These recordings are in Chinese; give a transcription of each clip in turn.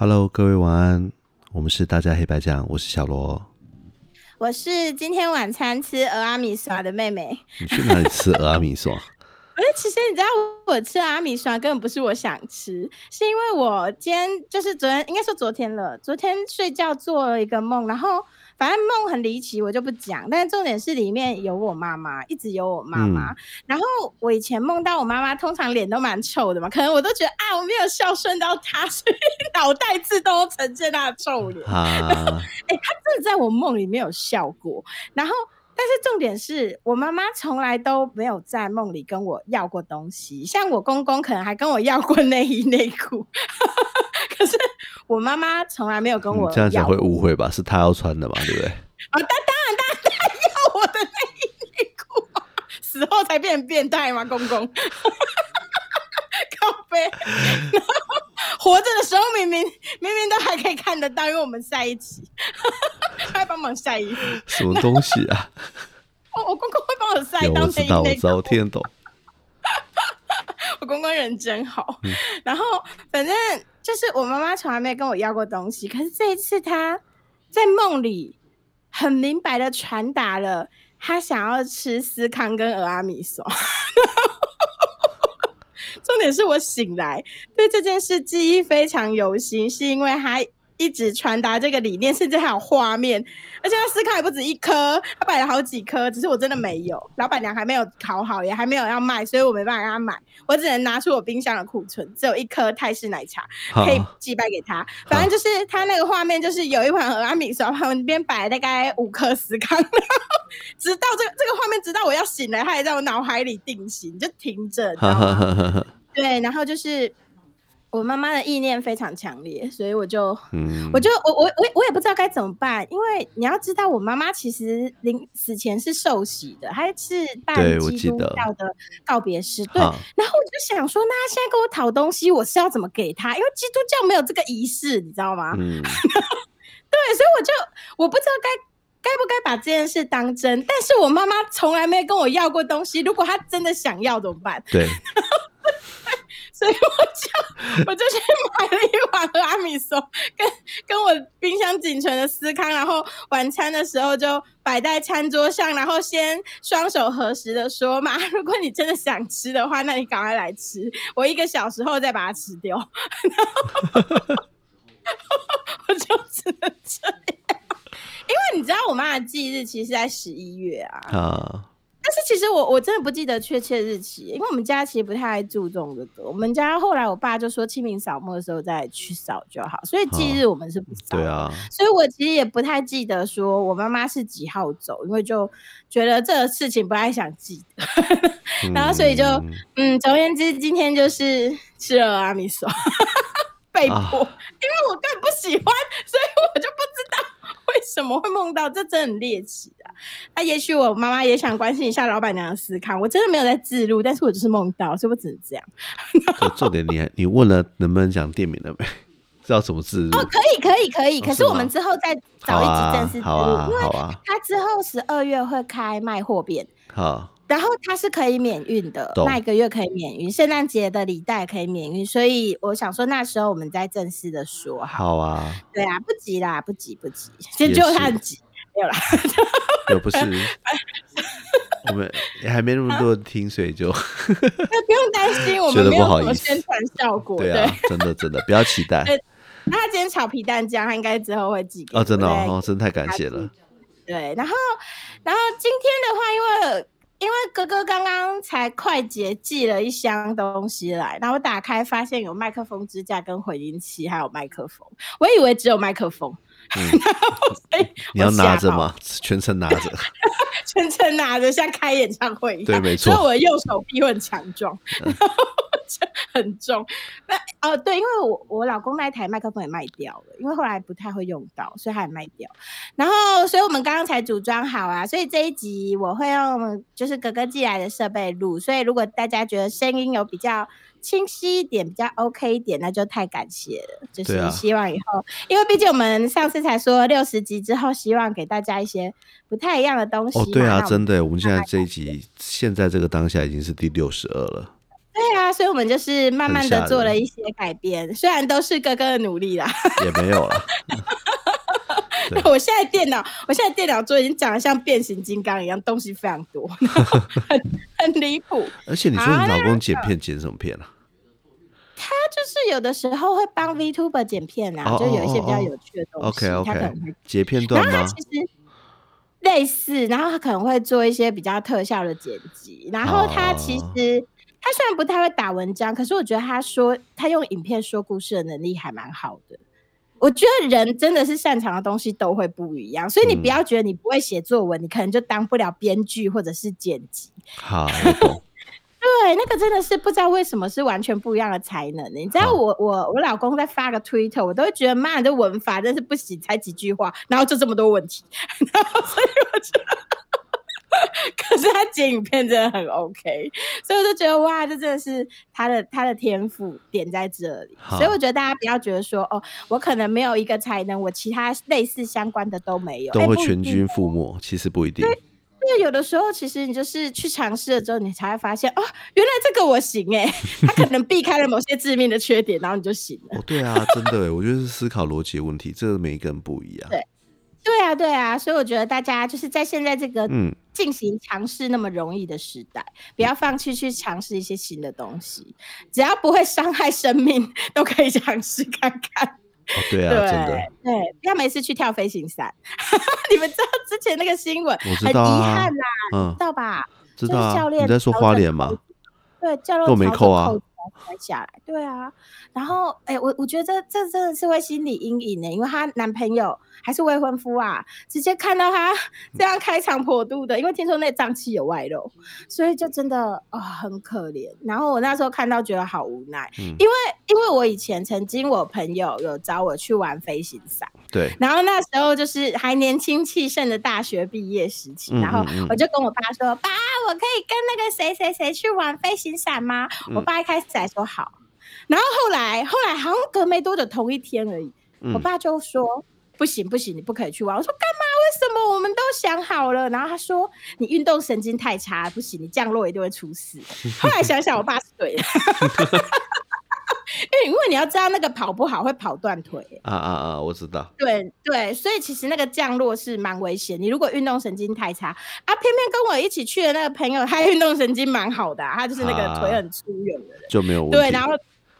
Hello，各位晚安，我们是大家黑白讲，我是小罗。我是今天晚餐吃俄阿米耍的妹妹。你去哪里吃俄阿米耍？哎，其实你知道，我吃阿米刷根本不是我想吃，是因为我今天就是昨天，应该说昨天了。昨天睡觉做了一个梦，然后反正梦很离奇，我就不讲。但是重点是里面有我妈妈，一直有我妈妈。然后我以前梦到我妈妈，通常脸都蛮臭的嘛，可能我都觉得啊，我没有孝顺到她，所以 脑袋自动呈现她的臭脸。啊，哎，她真的在我梦里面有笑过，然后。但是重点是我妈妈从来都没有在梦里跟我要过东西，像我公公可能还跟我要过内衣内裤，可是我妈妈从来没有跟我这样讲会误会吧？是她要穿的嘛，对不对？啊，当当然当然要我的内衣内裤，死后才变成变态吗？公公，靠背。活着的时候明明明明都还可以看得到，因为我们在一起，他会帮忙晒衣服。什么东西啊？我我公公会帮我晒，我知道，我知道，我听得懂。我公公人真好。然后反正就是我妈妈从来没跟我要过东西，可是这一次她在梦里很明白的传达了，她想要吃司康跟俄阿米索。重点是我醒来对这件事记忆非常犹新，是因为她一直传达这个理念，甚至还有画面，而且他思考也不止一颗，他摆了好几颗，只是我真的没有，老板娘还没有烤好，也还没有要卖，所以我没办法让他买，我只能拿出我冰箱的库存，只有一颗泰式奶茶可以祭拜给他。反正就是他那个画面，就是有一盘俄阿米手旁边摆了大概五颗司康，直到这个这个画面，直到我要醒来，他还在我脑海里定型，就停着。对，然后就是我妈妈的意念非常强烈，所以我就，我就我我我我也不知道该怎么办，因为你要知道，我妈妈其实临死前是受洗的，还是办基督教的告别式。对，然后我就想说，那她现在跟我讨东西，我是要怎么给她？因为基督教没有这个仪式，你知道吗？嗯，对，所以我就我不知道该该不该把这件事当真，但是我妈妈从来没跟我要过东西，如果她真的想要怎么办？对。所以我就我就去买了一碗和阿米索，跟跟我冰箱仅存的司康，然后晚餐的时候就摆在餐桌上，然后先双手合十的说嘛，如果你真的想吃的话，那你赶快来吃，我一个小时后再把它吃掉。然 后我就只能这样，因为你知道我妈的忌日其实在十一月。啊。但是其实我我真的不记得确切日期，因为我们家其实不太注重这个。我们家后来我爸就说清明扫墓的时候再去扫就好，所以忌日我们是不扫。对啊，所以我其实也不太记得说我妈妈是几号走，因为就觉得这个事情不太想记得。然后所以就嗯，总而言之，今天就是吃了阿米索，被迫，因为我更不喜欢，所以我就不。为什么会梦到？这真的很猎奇啊！那也许我妈妈也想关心一下老板娘的思考。我真的没有在自录，但是我就是梦到，所以我只能这样。重点，你你问了能不能讲店名了没？知道怎么自录？哦，可以，可以，可以。可是我们之后再找一集正式自录，因为他之后十二月会开卖货店。好。然后它是可以免运的，那一个月可以免运，圣诞节的礼袋可以免运，所以我想说那时候我们再正式的说好啊，对啊，不急啦，不急不急，先就他很急，没有啦，又不是，我们还没那么多听，所以就不用担心，我们没有什么宣传效果，对啊，真的真的不要期待。那他今天炒皮蛋酱，他应该之后会寄给哦，真的哦，真的太感谢了。对，然后然后今天的话，因为。因为哥哥刚刚才快捷寄了一箱东西来，然后我打开发现有麦克风支架、跟回音器，还有麦克风。我以为只有麦克风，你要拿着吗？全程拿着，全程拿着，像开演唱会一样。对，没错。所以我的右手臂会很强壮。很重，那哦对，因为我我老公那一台麦克风也卖掉了，因为后来不太会用到，所以他也卖掉。然后，所以我们刚刚才组装好啊，所以这一集我会用就是哥哥寄来的设备录，所以如果大家觉得声音有比较清晰一点，比较 OK 一点，那就太感谢了。就是希望以后，因为毕竟我们上次才说六十集之后，希望给大家一些不太一样的东西。哦，对啊，真的，我们现在这一集现在这个当下已经是第六十二了。对啊，所以我们就是慢慢的做了一些改变，虽然都是哥哥的努力啦。也没有了。对我现在电脑，我现在电脑桌已经长得像变形金刚一样，东西非常多，很很离谱。而且你说你老公剪片剪什么片啊？他就是有的时候会帮 VTuber 剪片啊，哦就有一些比较有趣的东西 OK 他可 OK，能会。截片段吗？后他其实类似，然后他可能会做一些比较特效的剪辑，然后他其哦实。他虽然不太会打文章，可是我觉得他说他用影片说故事的能力还蛮好的。我觉得人真的是擅长的东西都会不一样，所以你不嗯要觉得你不会写作文，你可能就当不了编剧或者是剪辑。好，对，那个真的是不知道为什么是完全不一样的才能。你知道我我我老公在发个 Twitter，我都会觉得妈，你这文法真是不行，才几句话，然后就这么多问题，然后所以我觉得。可是他剪影片真的很 OK，所以我就觉得哇，这真的是他的他的天赋点在这里。所以我觉得大家不要觉得说哦，我可能没有一个才能，我其他类似相关的都没有，都会全军覆没，其实不一定。因为有的时候，其实你就是去尝试了之后，你才会发现哦，原来这个我行哎、他可能避开了某些致命的缺点，然后你就行了。哦，对啊，真的耶，我觉得是思考逻辑的问题，这个每一个人不一样。对对啊，对啊，所以我觉得大家就是在现在这个嗯，进行尝试那么容易的时代，不要放弃去尝试一些新的东西，只要不会伤害生命，都可以尝试看看。哦，对啊，真的，对，不要每次去跳飞行伞。你们知道之前那个新闻，我知很遗道啊憾啦，嗯知，道吧？知道啊就是教。练你在说花莲吗扣？对，教练都没扣啊才下来，对啊。然后，哎、我我觉得这这真的是会心理阴影呢，因为她男朋友还是未婚夫啊，直接看到她这样开肠破肚的，因为听说那脏器有外露，所以就真的啊、很可怜。然后我那时候看到觉得好无奈，嗯因为因为我以前曾经我朋友有找我去玩飞行伞。对，然后那时候就是还年轻气盛的大学毕业时期，嗯然后我就跟我爸说：“爸，我可以跟那个谁谁谁去玩飞行伞吗？”我嗯爸一开始还说好，然后后来后来好像隔没多久，同一天而已，我嗯，爸就说。不行不行，你不可以去玩。我说干嘛？为什么？我们都想好了。然后他说你运动神经太差，不行，你降落一定会出事。后来想想，我爸是对的，因为你要知道那个跑不好会跑断腿。啊啊啊，我知道。对对，所以其实那个降落是蛮危险。你如果运动神经太差啊，偏偏跟我一起去的那个朋友，他运动神经蛮好的、啊，他就是那个腿很粗圆的人，就没有问题。对，然后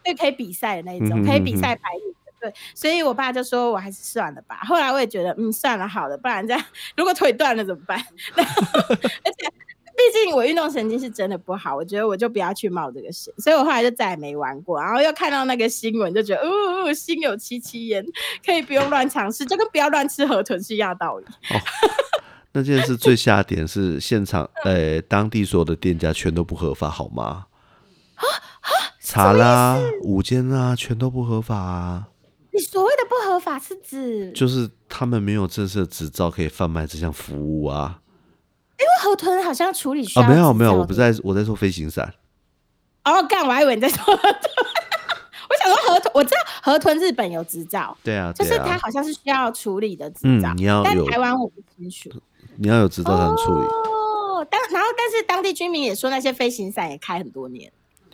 对可以比赛的那一种，可以比赛排名。对，所以我爸就说我还是算了吧。后来我也觉得，嗯，算了好了，不然这样如果腿断了怎么办？然后 而且毕竟我运动神经是真的不好，我觉得我就不要去冒这个险，所以我后来就再也没玩过。然后又看到那个新闻，就觉得，呜、呜心有戚戚焉，可以不用乱尝试，就跟不要乱吃河豚是一样道理。哦那件事最下点是现场，呃，当地所有的店家全都不合法，好吗？茶啦、午间啊，全都不合法啊！你所谓的不合法是指，就是他们没有正式的执照可以贩卖这项服务啊！因为河豚好像处理需啊，要、没有没有，我不。在，我在说飞行伞。哦，干，我还以为你在说河豚。我想说河豚，我知道河豚日本有执照，对啊，就是它好像是需要处理的执嗯照，但你要有台湾我不清楚。你要有执照才能处理。哦，当然后但是当地居民也说那些飞行伞也开很多年，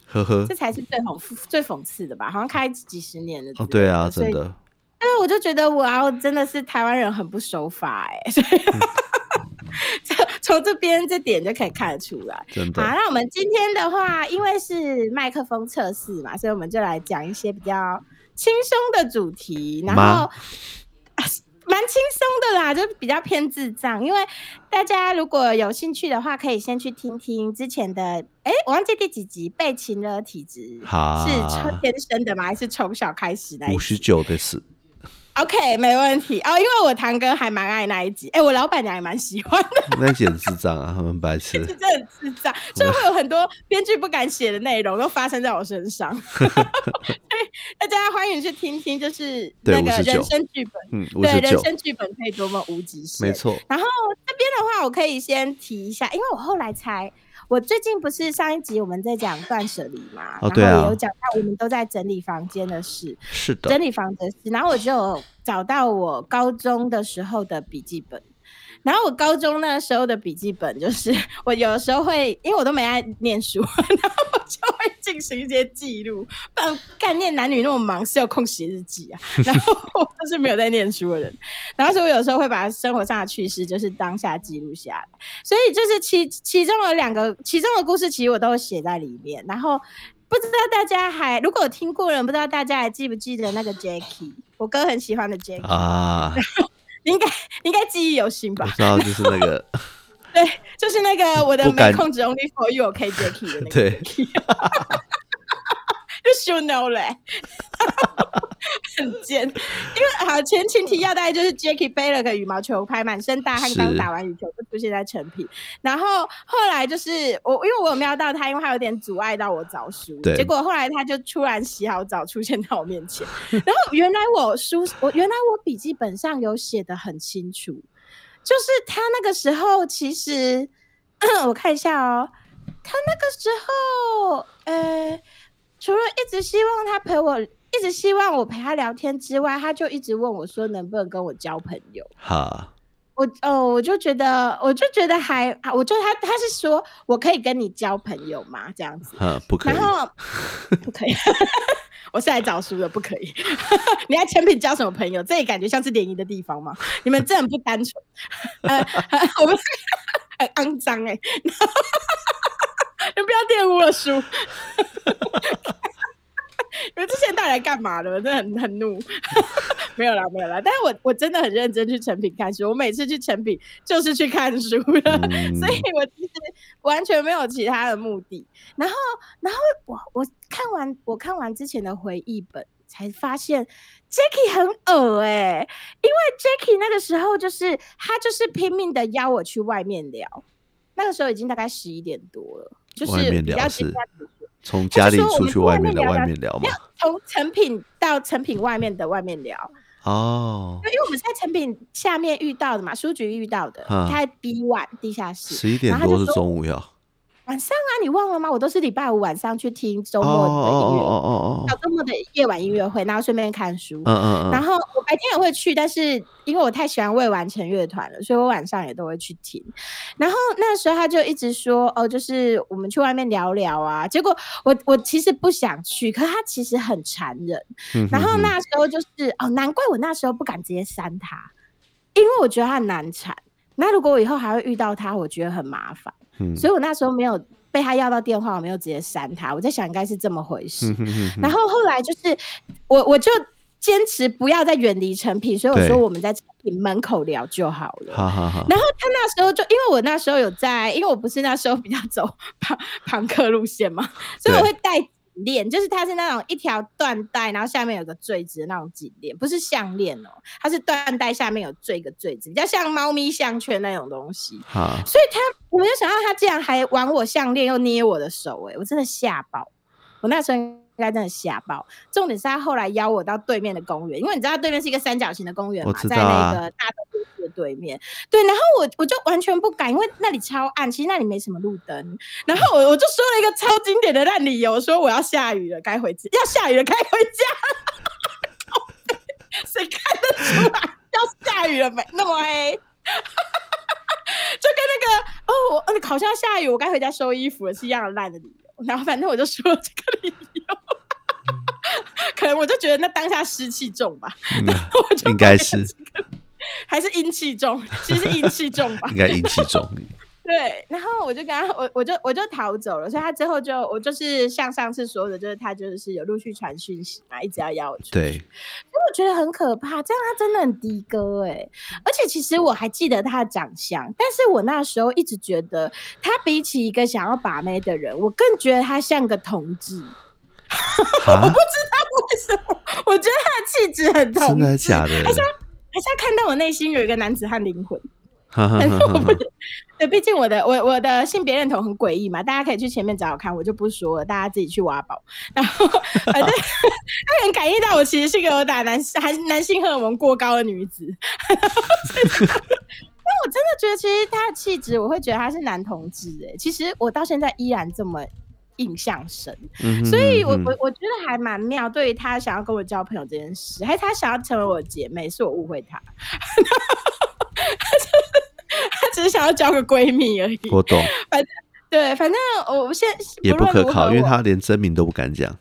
呵呵这，才是最讽最讽刺的吧？好像开几十年的。哦，对啊，真的，对，我就觉得哇，哦真的是台湾人很不守法哎、所以这从这边这点就可以看得出来。好，真的，那我们今天的话，因为是麦克风测试嘛，所以我们就来讲一些比较轻松的主题，然吗后啊蛮轻松的啦，就比较偏智障。因为大家如果有兴趣的话，可以先去听听之前的，哎，我忘记第几集被情勒体质好是天生的吗？还是从小开始的五十九的是，OK，没问题哦，因为我堂哥还蛮爱那一集，哎，我老板娘也蛮喜欢的，那一集很智障啊，他们白痴。是 真的很智障，所以会有很多编剧不敢写的内容都发生在我身上，所以大家欢迎去听听，就是对那个人生剧本，嗯，对，人生剧本可以多么无极限，没。错。然后这边的话，我可以先提一下，因为我后来才。我最近不是上一集我们在讲断舍离嘛，哦对啊然后也有讲到我们都在整理房间的事，是的整，理房的事，然后我就找到我高中的时候的笔记本。然后我高中那时候的笔记本，就是 我有的时候会，因为我都没爱念书，然后我就会进进行一些记录。不然干念男女那么忙，是有空写日记啊。然后我就是没有在念书的人，然后所以我有时候会把生活上的趣事就是当下记录下来。所以就是其其中有两个，其中的故事其实我都写在里面。然后不知道大家还如果有听过人，不知道大家还记不记得那个 Jackie，我哥很喜欢的 Jackie 啊，你应该应该记忆犹新吧？我知道，就是那个。对，就是那个我的没控制 Only for You OK Jacky 的那个对 Jacky，就 show no 嘞，很贱。因为好前情提要大概就是 Jackie 背了个羽毛球拍，满身大汗，是刚打完羽球就出现在成品。然后后来就是我，因为我有瞄到他，因为他有点阻碍到我找书，对结果后来他就突然洗好澡出现在我面前。然后原来我书，我原来我笔记本上有写的很清楚，就是他那个时候其实，我看一下哦，他那个时候，呃，除了一直希望他陪我，一直希望我陪他聊天之外，他就一直问我说能不能跟我交朋友。哈，我哦，我就觉得，我就觉得还，啊我就他他是说我可以跟你交朋友吗？这样子，哈，不可以然。后 不可以，我是来找书的，不可以。你在成品交什么朋友？这里感觉像是联谊的地方吗？你们这很不单纯。呃，我们很肮脏哎，你不要玷污了书。你们之前到底来干嘛的？我真的很很怒。没有啦，没有啦。但是我我真的很认真去成品看书，我每次去成品就是去看书的，嗯所以我其实完全没有其他的目的。然后，然后我我看完我看完之前的回忆本，才发现 Jacky 很恶哎、因为 Jacky 那个时候就是他就是拼命的邀我去外面聊，那个时候已经大概十一点多了，就是比较接近从家里出去外面的外面聊嘛没有。从成品到成品外面的外面聊，哦，因为我们是在成品下面遇到的嘛，书局遇到的，嗯他在 B one 地下室。十一点多是中午要。晚上啊，你忘了吗？我都是礼拜五晚上去听周哦末的音乐，哦哦哦小周末的夜晚音乐会，然后顺便看书。哦，嗯嗯嗯，然后我白天也会去，但是因为我太喜欢未完成乐团了，所以我晚上也都会去听。然后那时候他就一直说，哦，就是我们去外面聊聊啊。结果我我其实不想去，可他其实很残忍。嗯然后那时候就是哦，难怪我那时候不敢直接删他，因为我觉得他很难缠。那如果我以后还会遇到他，我觉得很麻烦，嗯所以我那时候没有被他要到电话，我没有直接删他。我在想应该是这么回事。嗯哼哼哼然后后来就是我我就坚持不要再远离成品，所以我说我们在成品门口聊就好了。好好好，然后他那时候就，因为我那时候有在，因为我不是那时候比较走 庞庞克路线嘛，所以我会戴颈链，就是它是那种一条缎带，然后下面有个坠子的那种颈链，不是项链哦，它是缎带下面有坠一个坠子，比较像猫咪项圈那种东西。好，所以他，我没有想到他竟然还玩我项链，又捏我的手、欸，我真的吓爆！我那时候应该真的吓爆。重点是他后来邀我到对面的公园，因为你知道对面是一个三角形的公园我嘛，在那个大东都市的对面。对，然后我我就完全不敢，因为那里超暗，其实那里没什么路灯。然后我我就说了一个超经典的烂理由，说我要下雨了，该回家，要下雨了，该回家。谁看得出来要下雨了没？那么黑。就跟那个哦，我呃好像要下雨，我该回家收衣服了，是一样的烂的理由。然后反正我就说了这个理由，可能我就觉得那当下湿气重吧，嗯 我就应该是还是阴气重，其实是阴气重吧应。该阴气重。对，然后我就跟他，我我就我就逃走了，所以他之后就我就是像上次说的，就是他就是有陆续传讯息嘛，一直要邀我出去。对，所以我觉得很可怕，这样他真的很的哥哎、而且其实我还记得他的长相，但是我那时候一直觉得他比起一个想要把妹的人，我更觉得他像个同志。啊，为什么？我觉得他的气质很同真的，假的？还是他看到我内心有一个男子汉灵魂。但是我不知，对，毕竟我的我我的性别认同很诡异嘛，大家可以去前面找找看，我就不说了，大家自己去挖宝。然后反正 他很感应到我其实是个有打男还男性荷尔蒙过高的女子。但我真的觉得，其实他的气质，我会觉得他是男同志哎、其实我到现在依然这么印象深。嗯所以我，我我觉得还蛮妙。对于她想要跟我交朋友这件事，还是他想要成为我的姐妹，是我误会她。她 只是想要交个闺蜜而已。我懂，反正对，反正我现也不可靠，因为他他连真名都不敢讲。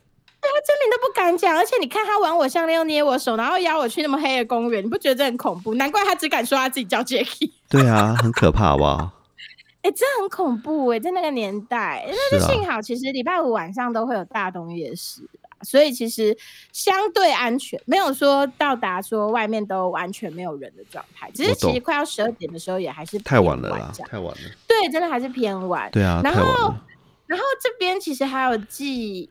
真名都不敢讲，而且你看他玩我项链又捏我手，然后邀我去那么黑的公园，你不觉得这很恐怖？难怪他只敢说他自己叫 Jacky。对啊，很可怕，好不好？哎、这很恐怖哎、在那个年代，那是幸好，其实礼拜五晚上都会有大东夜市啦所以其实相对安全，没有说到达说外面都完全没有人的状态。只是其实快要十二点的时候，也还是太晚了啦太晚了。对，真的还是偏晚。对啊，然后。然后这边其实还有寄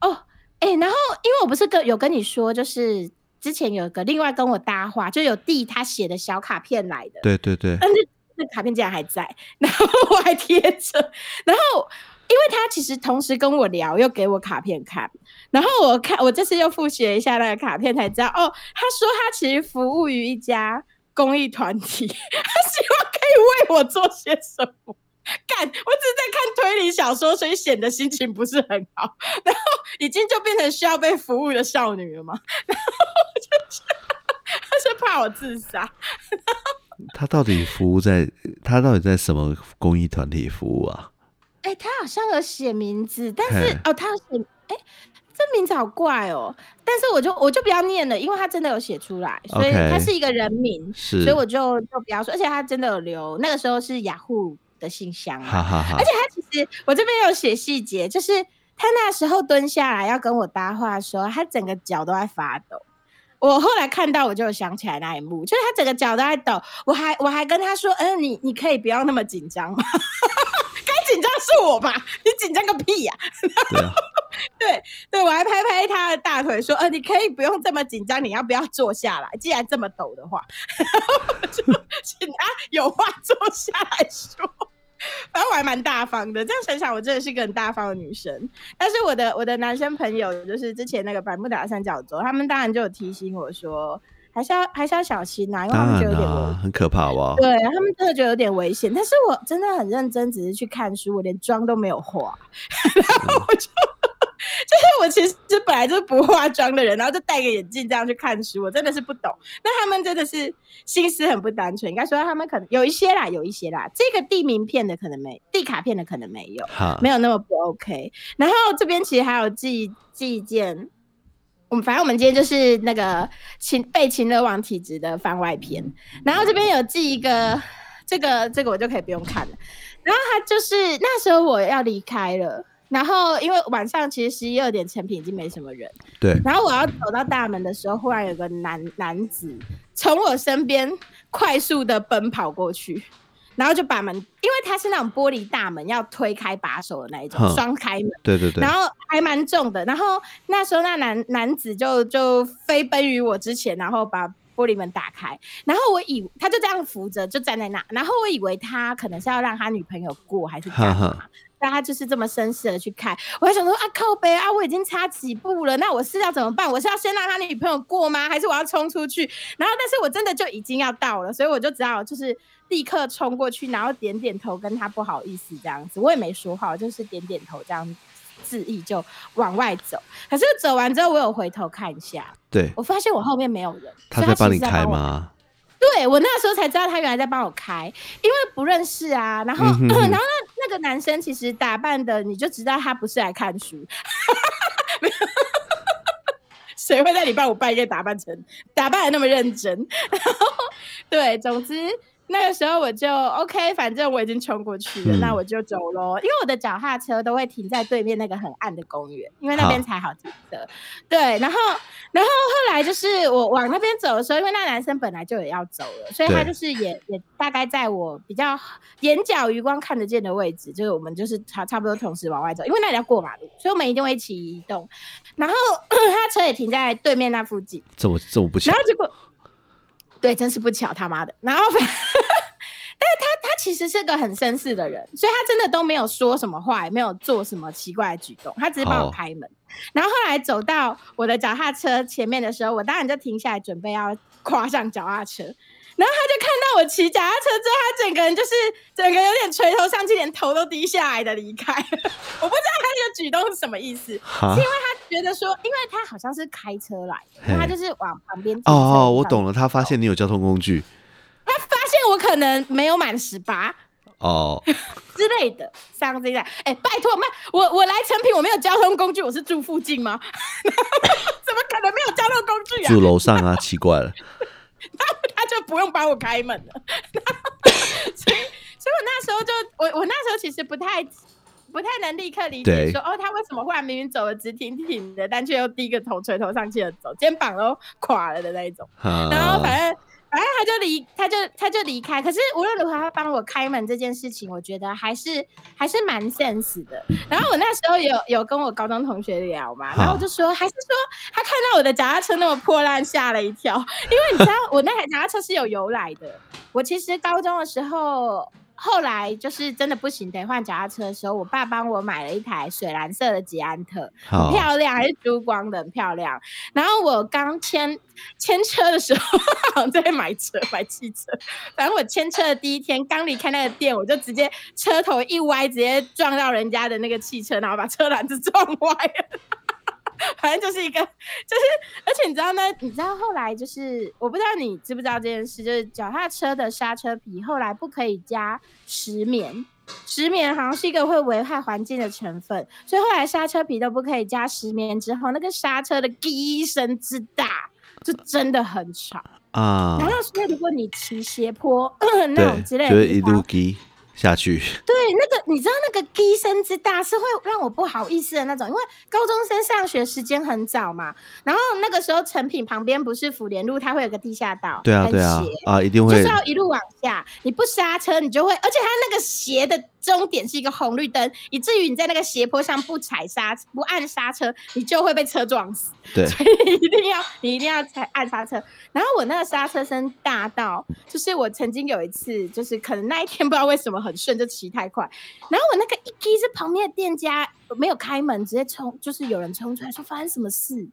哦，哎、然后因为我不是跟有跟你说，就是之前有个另外跟我搭话，就有弟他写的小卡片来的，对对对，但是那卡片竟然还在，然后我还贴着，然后因为他其实同时跟我聊，又给我卡片看，然后我看我这次又复习了一下那个卡片，才知道哦，他说他其实服务于一家公益团体，他希望可以为我做些什么。干，我只是在看推理小说，所以显得心情不是很好，然后已经就变成需要被服务的少女了嘛，然后就是 他是怕我自杀，他到底服务在他到底在什么公益团体服务啊？哎、他好像有写名字，但是哦，他有写，哎、这名字好怪哦。但是我就我就不要念了，因为他真的有写出来，所以他是一个人名，是，所以我就就不要说，而且他真的有留，那个时候是雅虎的信箱啊，哈哈哈而且他其实我这边有写细节，就是他那时候蹲下来要跟我搭话的时候，他整个脚都在发抖。我后来看到，我就想起来那一幕，就是他整个脚都在抖。我还我还跟他说：“嗯、你你可以不要那么紧张吗？该紧张是我吧？你紧张个屁呀、对啊，对对，我还拍拍他的大腿说：“呃，你可以不用这么紧张，你要不要坐下来？既然这么抖的话，我 就请他有话坐下来说。” 反正我还蛮大方的，这样想想，我真的是个很大方的女生。但是我的我的男生朋友，就是之前那个百慕达三角洲，他们当然就有提醒我说，还是要还是要小心呐、因为他们觉得有点很可怕，好不好？对他们真的觉得有点危险，但是我真的很认真，只是去看书，我连妆都没有化，然后我就 就是我其实本来就是不化妆的人，然后就戴个眼镜这样去看书，我真的是不懂。那他们真的是心思很不单纯，应该说他们可能有一些啦，有一些啦，这个递名片的可能没，递卡片的可能没有，没有那么不 OK。然后这边其实还有寄寄一件，我们反正我们今天就是那个秦被秦乐王体质的番外篇，然后这边有寄一个，这个这个我就可以不用看了。然后他就是那时候我要离开了。然后，因为晚上其实十一二点，成品已经没什么人。对，然后我要走到大门的时候，忽然有个男男子从我身边快速的奔跑过去，然后就把门，因为他是那种玻璃大门，要推开把手的那一种哼双开门，对对对然，后还蛮重的。然后那时候那男男子就就飞奔于我之前，然后把玻璃门打开。然后我以他就这样扶着就站在那，然后我以为他可能是要让他女朋友过，还是干嘛？哈哈，但他就是这么绅士的去看，我还想说啊靠北啊，我已经差几步了，那我是要怎么办？我是要先让他女朋友过吗？还是我要冲出去？然后，但是我真的就已经要到了，所以我就只好就是立刻冲过去，然后点点头跟他不好意思这样子，我也没说话，我就是点点头这样致意就往外走。可是走完之后，我有回头看一下，对，我发现我后面没有人，他在帮你开吗？对我那时候才知道他原来在帮我开，因为不认识啊。然后，然后那那个男生其实打扮的，你就知道他不是来看书。谁会在礼拜五半夜打扮成打扮的那么认真？对，总之那个时候我就 OK，反正我已经冲过去了，嗯那我就走喽。因为我的脚踏车都会停在对面那个很暗的公园，因为那边才好停车。对，然后然后后来就是我往那边走的时候，因为那男生本来就也要走了，所以他就是也也大概在我比较眼角余光看得见的位置，就是我们就是差差不多同时往外走，因为那里要过马路，所以我们一定会一起移动。然后 他车也停在对面那附近，这我这我不行然后结果，对，真是不巧他妈的。然后反，但是他他其实是个很绅士的人，所以他真的都没有说什么话，也没有做什么奇怪的举动，他只是帮我好开门。然后后来走到我的脚踏车前面的时候，我当然就停下来准备要跨上脚踏车。然后他就看到我骑脚踏车之后，他整个人就是整个有点垂头丧气，连头都低下来的离开。我不知道他这个举动是什么意思，是因为他觉得说，因为他好像是开车来的，他就是往旁边停哦哦，我懂了，他发现你有交通工具，他发现我可能没有满十八，哦，之类的，像这样。哎、拜托，妈，我我来成品，我没有交通工具，我是住附近吗？怎么可能没有交通工具啊？住楼上啊，奇怪了。他就不用帮我开门了。所以，所以我那时候就我我那时候其实不太不太能立刻理解说，哦，他为什么忽然明明走的直挺挺的，但却又低个头垂头丧气的走，肩膀都垮了的那一种。啊然后反正。反正他就离，他就他就离开。可是无论如何，他帮我开门这件事情，我觉得还是还是蛮 sense 的。然后我那时候有有跟我高中同学聊嘛，然后我就说，还是说他看到我的脚踏车那么破烂，吓了一跳。因为你知道，我那台脚踏车是有由来的。我其实高中的时候，后来就是真的不行，得换脚踏车的时候，我爸帮我买了一台水蓝色的捷安特，很，漂亮，还是珠光的，很漂亮。然后我刚签签车的时候，好像在买车 买汽车，反正我签车的第一天，刚离开那个店，我就直接车头一歪，直接撞到人家的那个汽车，然后把车篮子撞歪了。反正就是一个，就是，而且你知道呢？你知道后来就是，我不知道你知不知道这件事，就是脚踏车的刹车皮后来不可以加石棉，石棉好像是一个会危害环境的成分，所以后来刹车皮都不可以加石棉。之后那个刹车的滴声之大，就真的很吵。啊然，后所以如果你骑斜坡 那种之对，类就会一的地方路滴下去。对，那个你知道那个低声之大是会让我不好意思的那种，因为高中生上学时间很早嘛，然后那个时候成品旁边不是福联路，它会有个地下道，对啊，对啊，啊，一定会就是要一路往下，你不刹车，你就会，而且它那个斜的终点是一个红绿灯，以至于你在那个斜坡上不踩刹不按刹车，你就会被车撞死。对 所以你一定要你一定要踩按刹车。然后我那个刹车声大到，就是我曾经有一次，就是可能那一天不知道为什么很顺，就骑太快，然后我那个一踢是旁边的店家没有开门，直接冲，就是有人冲出来说发生什么事。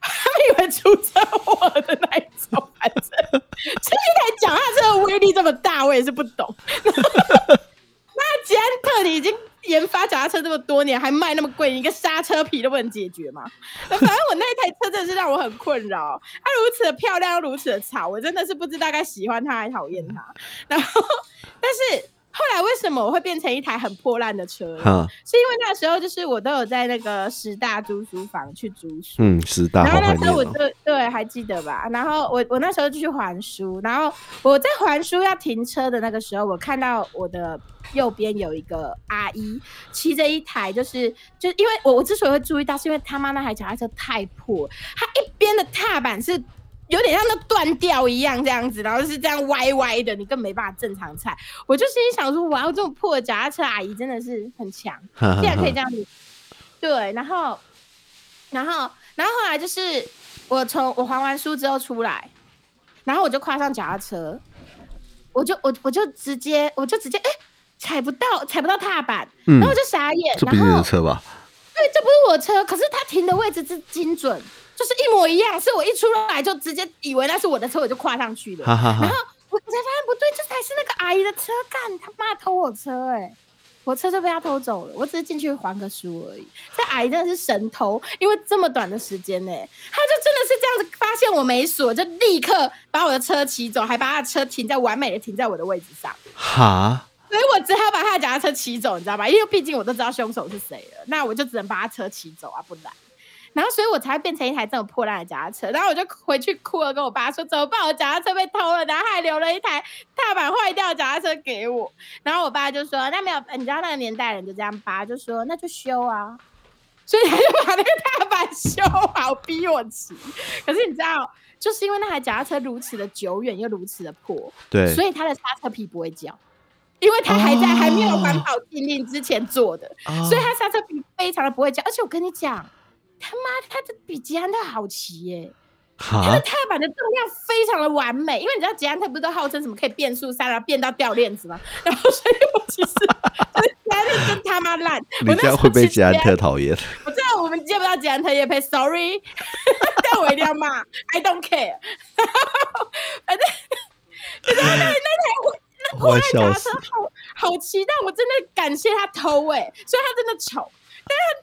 他们以为出车祸的那一种，反正这 一台脚踏车的威力这么大，我也是不懂。捷安特你已经研发脚踏车这么多年，还卖那么贵，你一个刹车皮都不能解决吗？反正我那一台车真的是让我很困扰。它如此的漂亮，又如此的吵，我真的是不知道该喜欢它还讨厌它。然后，但是后来为什么我会变成一台很破烂的车呢？哈，是因为那时候就是我都有在那个十大租书房去租书，嗯，师大然后那时候我。就对还记得吧？然后我我那时候就去还书，然后我在还书要停车的那个时候，我看到我的右边有一个阿姨骑着一台，就是就因为我我之所以会注意到，是因为他妈那台脚踏车太破，它一边的踏板是。有点像那断掉一样这样子，然后是这样歪歪的，你更没办法正常踩。我就心里想说，哇，这种破的脚踏车阿姨真的是很强。竟然可以哈这样子。对，然后，然后，然后后来就是我从我还完书之后出来，然后我就跨上脚踏车，我就我我就直接我就直接哎、踩不到踩不到踏板，嗯然后我就傻眼，这不是你的车吧？对，这不是我的车，可是它停的位置是精准，就是一模一样，是我一出来就直接以为那是我的车，我就跨上去了。哈哈哈然后。我才发现不对，这才是那个阿姨的车，干他妈偷我车哎、我车就被他偷走了，我只是进去还个书而已。这阿姨真的是神偷，因为这么短的时间呢、她就真的是这样子发现我没锁，就立刻把我的车骑走，还把她的车停在完美的停在我的位置上。哈，所以我只好把他的脚踏车骑走，你知道吧？因为毕竟我都知道凶手是谁了，那我就只能把他车骑走啊，不然。然后，所以我才会变成一台这种破烂的脚踏车。然后我就回去哭了，跟我爸说怎么办？我脚踏车被偷了，然后还留了一台踏板坏掉的脚踏车给我。然后我爸就说：“那没有，你知道那个年代人就这样扒，就说那就修啊。”所以他就把那个踏板修好，逼我骑。可是你知道，就是因为那台脚踏车如此的久远又如此的破，对，所以它的刹车皮不会叫，因为它还在、哦还没有环保禁令之前做的，哦所以它刹车皮非常的不会叫。而且我跟你讲，他妈他的比捷安特好骑耶、它哈的，踏板的重量非常的完美，因为你知道捷安特不是都号称什么可以变速三，然后变到掉链子吗？然后所以我其实就是捷安特真他妈烂，你这样会被捷安特讨厌。我知道我们接不到捷安特也配，sorry，但我一定要骂，I don't care。反正就是那那台那破我烂脚踏笑死车好好骑，但我真的感谢他偷哎、虽然他真的丑。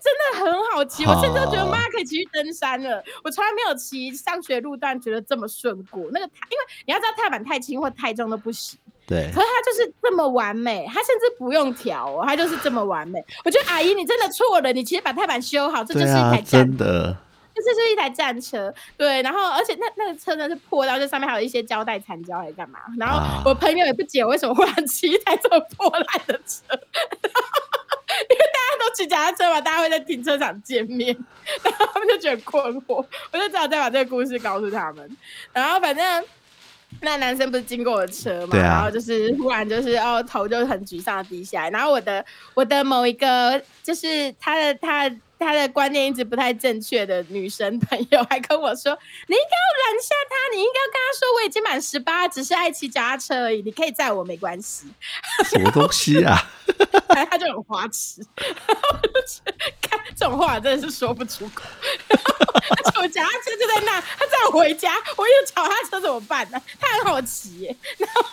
真的很好骑，我甚至都觉得妈可以骑去登山了。我从来没有骑上学路段觉得这么顺过。那个踏，因为你要知道踏板太轻或太重都不行。对可是它就是这么完美，它甚至不用调哦，他就是这么完美。我觉得阿姨你真的错了，你其实把踏板修好，这就是一台，战真的，这就是一台战车，对，然后而且那那个车呢是破到这上面还有一些胶带残胶，还是干嘛？然后啊我朋友也不解我为什么忽然骑一台这么破烂的车，大家都骑脚踏车嘛，大家会在停车场见面，然后他们就觉得困惑，我就只好再把这个故事告诉他们，然后反正。那男生不是经过我的车嘛，啊然后就是忽然就是哦头就很沮丧的低下来，然后我的我的某一个就是他的他的他的观念一直不太正确的女生朋友还跟我说，你应该要拦下他，你应该要跟他说我已经满十八，只是爱骑脚踏车而已，你可以载我没关系。什么东西啊？然 后他就很花痴，看这种话真的是说不出口。然后而且我脚踏车就在那，他载我回家，我有脚踏车怎么办呢？他很好骑耶，然后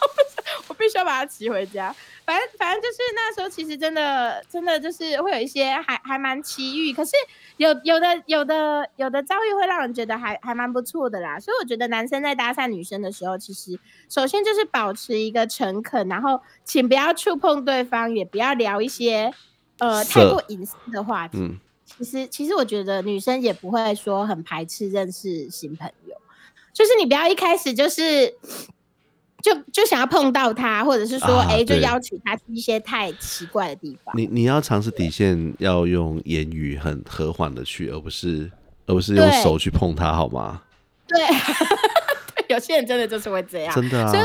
我必须要把它骑回家。反正反正就是那时候，其实真的真的就是会有一些还还蛮奇遇，可是有有的有的有的遭遇会让人觉得还还蛮不错的啦。所以我觉得男生在搭讪女生的时候，其实首先就是保持一个诚恳，然后请不要触碰对方，也不要聊一些呃太过隐私的话题。嗯，其实其实我觉得女生也不会说很排斥认识新朋友，就是你不要一开始就是。就就想要碰到他，或者是说，啊哎、就对邀请他去一些太奇怪的地方。你你要尝试底线，要用言语很和缓的去，而不是而不是用手去碰他，好吗？对，有些人真的就是会这样。真的啊所以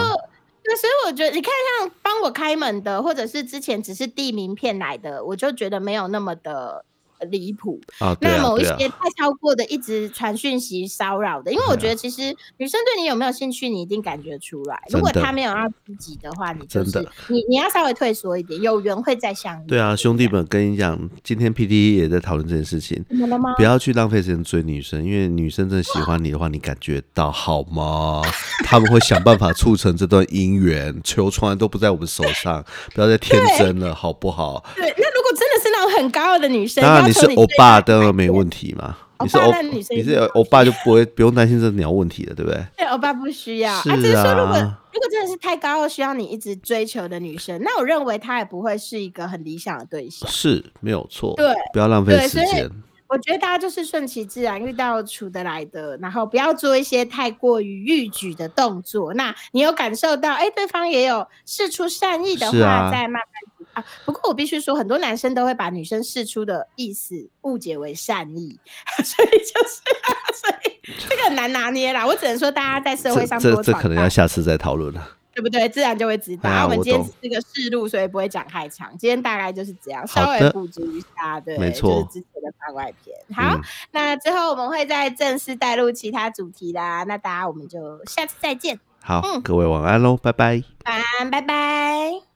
所以我觉得，你看像帮我开门的，或者是之前只是递名片来的，我就觉得没有那么的呃离谱。啊，对那某一些，太超过的，一直传讯息骚扰的，因为我觉得其实女生对你有没有兴趣，你一定感觉出来。如果她没有要积极的话，你就是真的你你要稍微退缩一点，有缘会再相遇。对啊，兄弟们，跟你讲，今天 P D 也在讨论这件事情，不？要去浪费时间追女生，因为女生真的喜欢你的话，你感觉到好吗？他们会想办法促成这段姻缘，球从来都不在我们手上，不要再天真了，好不好？很高傲的女生，当然你是欧巴，她当然没问题嘛。你是欧欧巴女，生你是欧巴就不会不用担心这鸟问题了，对不对？对，欧巴不需要。是啊，只是说如果啊如果真的是太高傲，需要你一直追求的女生，那我认为她也不会是一个很理想的对象。是没有错，对不要浪费时间。我觉得大家就是顺其自然，遇到处得来的，然后不要做一些太过于欲举的动作。那你有感受到，哎，对方也有试出善意的话，再慢慢啊。不过我必须说，很多男生都会把女生试出的意思误解为善意，所以就是，所以这个很难拿捏啦。我只能说，大家在社会这这这可能要下次再讨论了。对不对？自然就会知道。我们今天是个试录，所以不会讲太长。今天大概就是这样，稍微补足一下，对，没错就是之前的番外篇。好，嗯那之后我们会再正式带入其他主题啦。那大家我们就下次再见，好，嗯各位晚安喽，拜拜。晚安，拜拜。